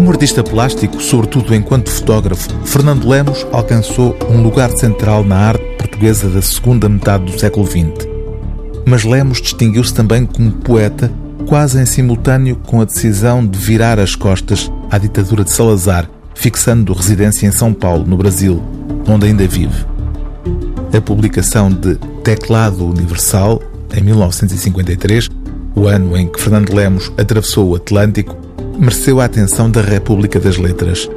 Como artista plástico, sobretudo enquanto fotógrafo, Fernando Lemos alcançou um lugar central na arte portuguesa da segunda metade do século XX. Mas Lemos distinguiu-se também como poeta, quase em simultâneo com a decisão de virar as costas à ditadura de Salazar, fixando residência em São Paulo, no Brasil, onde ainda vive. A publicação de Teclado Universal, em 1953, o ano em que Fernando Lemos atravessou o Atlântico, mereceu a atenção da República das Letras.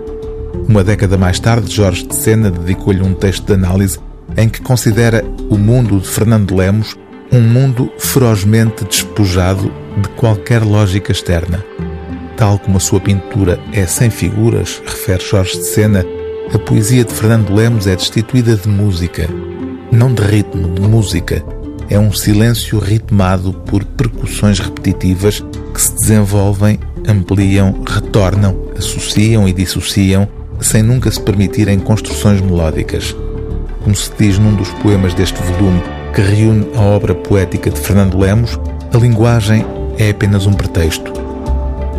Uma década mais tarde, Jorge de Sena dedicou-lhe um texto de análise em que considera o mundo de Fernando Lemos um mundo ferozmente despojado de qualquer lógica externa. Tal como a sua pintura é sem figuras, refere Jorge de Sena, a poesia de Fernando Lemos é destituída de música, não de ritmo, de música. É um silêncio ritmado por percussões repetitivas que se desenvolvem, ampliam, retornam, associam e dissociam, sem nunca se permitirem construções melódicas. Como se diz num dos poemas deste volume, que reúne a obra poética de Fernando Lemos, a linguagem é apenas um pretexto.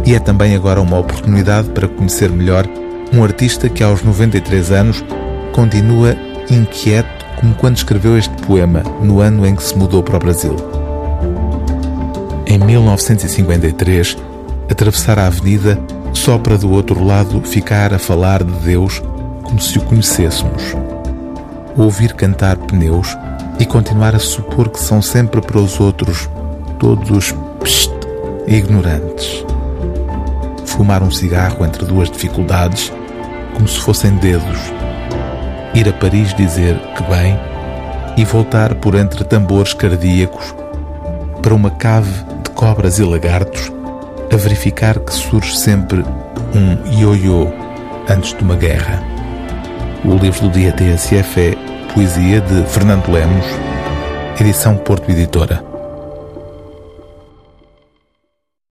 E é também agora uma oportunidade para conhecer melhor um artista que aos 93 anos continua inquieto como quando escreveu este poema no ano em que se mudou para o Brasil. Em 1953, atravessar a avenida só para do outro lado ficar a falar de Deus como se o conhecêssemos. Ouvir cantar pneus e continuar a supor que são sempre para os outros todos pst, ignorantes. Fumar um cigarro entre duas dificuldades como se fossem dedos. Ir a Paris dizer que bem e voltar por entre tambores cardíacos para uma cave de cobras e lagartos a verificar que surge sempre um ioiô antes de uma guerra. O livro do dia TSF é Poesia de Fernando Lemos, edição Porto Editora.